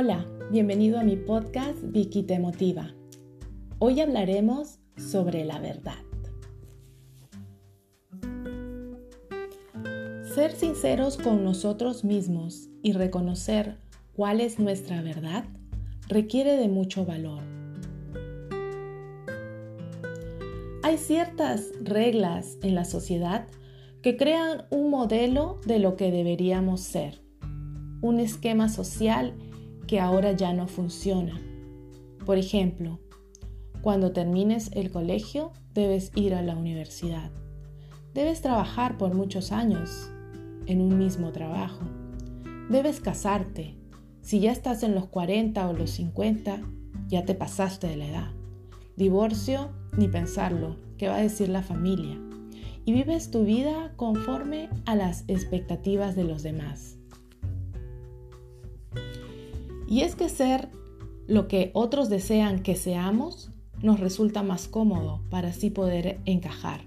Hola, bienvenido a mi podcast Vicky Te Motiva. Hoy hablaremos sobre la verdad. Ser sinceros con nosotros mismos y reconocer cuál es nuestra verdad requiere de mucho valor. Hay ciertas reglas en la sociedad que crean un modelo de lo que deberíamos ser, un esquema social que ahora ya no funciona. Por ejemplo, cuando termines el colegio debes ir a la universidad. Debes trabajar por muchos años en un mismo trabajo. Debes casarte. Si ya estás en los 40 o los 50, ya te pasaste de la edad. Divorcio, ni pensarlo, ¿qué va a decir la familia? Y vives tu vida conforme a las expectativas de los demás. Y es que ser lo que otros desean que seamos nos resulta más cómodo para así poder encajar.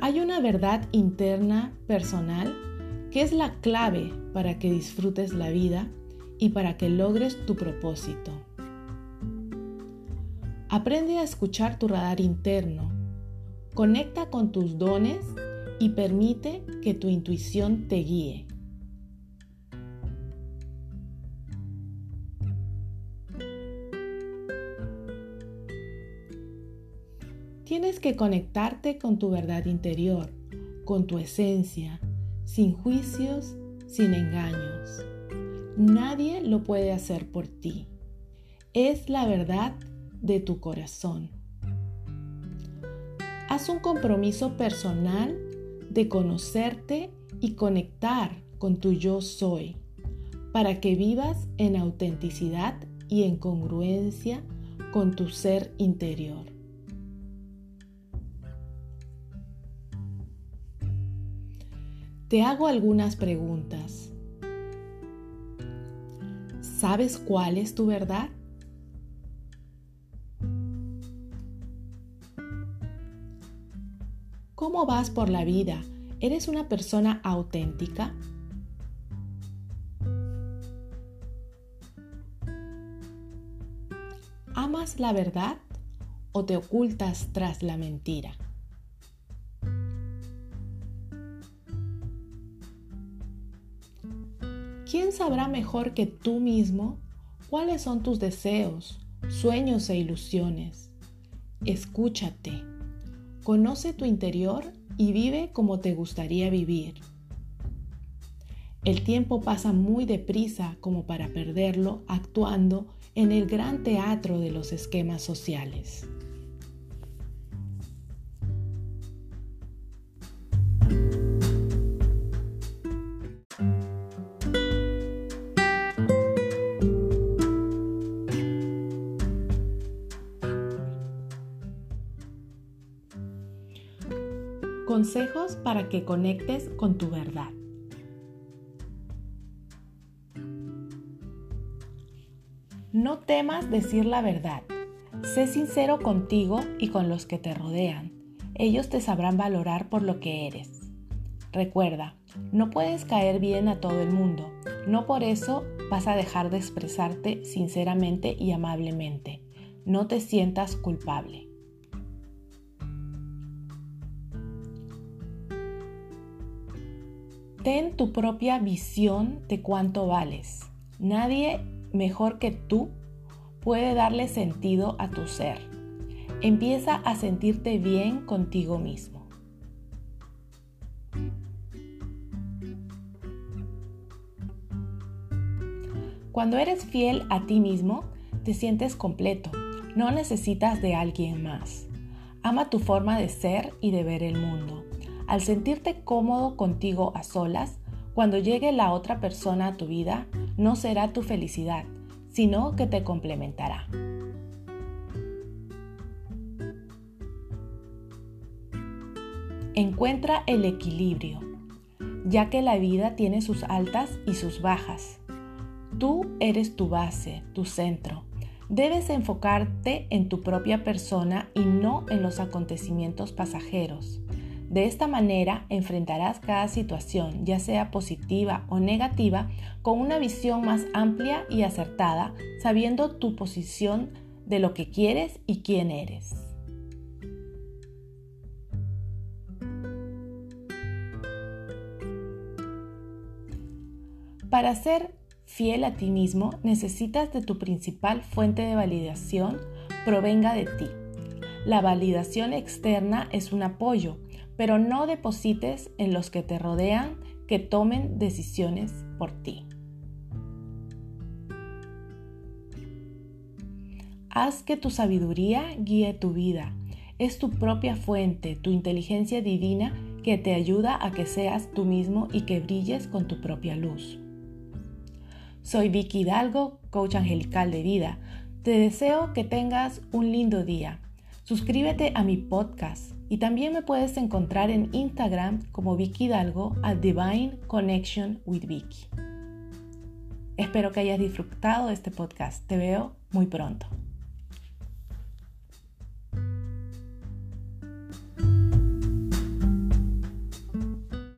Hay una verdad interna personal que es la clave para que disfrutes la vida y para que logres tu propósito. Aprende a escuchar tu radar interno, conecta con tus dones y permite que tu intuición te guíe. Tienes que conectarte con tu verdad interior, con tu esencia, sin juicios, sin engaños. Nadie lo puede hacer por ti. Es la verdad de tu corazón. Haz un compromiso personal de conocerte y conectar con tu yo soy para que vivas en autenticidad y en congruencia con tu ser interior. Te hago algunas preguntas. ¿Sabes cuál es tu verdad? ¿Cómo vas por la vida? ¿Eres una persona auténtica? ¿Amas la verdad o te ocultas tras la mentira? ¿quién sabrá mejor que tú mismo cuáles son tus deseos, sueños e ilusiones? Escúchate, conoce tu interior y vive como te gustaría vivir. El tiempo pasa muy deprisa como para perderlo actuando en el gran teatro de los esquemas sociales. Consejos para que conectes con tu verdad. No temas decir la verdad. Sé sincero contigo y con los que te rodean. Ellos te sabrán valorar por lo que eres. Recuerda, no puedes caer bien a todo el mundo. No por eso vas a dejar de expresarte sinceramente y amablemente. No te sientas culpable. Ten tu propia visión de cuánto vales. Nadie mejor que tú puede darle sentido a tu ser. Empieza a sentirte bien contigo mismo. Cuando eres fiel a ti mismo, te sientes completo. No necesitas de alguien más. Ama tu forma de ser y de ver el mundo. Al sentirte cómodo contigo a solas, cuando llegue la otra persona a tu vida, no será tu felicidad, sino que te complementará. Encuentra el equilibrio, ya que la vida tiene sus altas y sus bajas. Tú eres tu base, tu centro. Debes enfocarte en tu propia persona y no en los acontecimientos pasajeros. De esta manera enfrentarás cada situación, ya sea positiva o negativa, con una visión más amplia y acertada, sabiendo tu posición de lo que quieres y quién eres. Para ser fiel a ti mismo, necesitas de tu principal fuente de validación provenga de ti. La validación externa es un apoyo, pero no deposites en los que te rodean que tomen decisiones por ti. Haz que tu sabiduría guíe tu vida. Es tu propia fuente, tu inteligencia divina que te ayuda a que seas tú mismo y que brilles con tu propia luz. Soy Vicky Hidalgo, coach angelical de vida. Te deseo que tengas un lindo día. Suscríbete a mi podcast y también me puedes encontrar en Instagram como Vicky Hidalgo a Divine Connection with Vicky. Espero que hayas disfrutado de este podcast. Te veo muy pronto.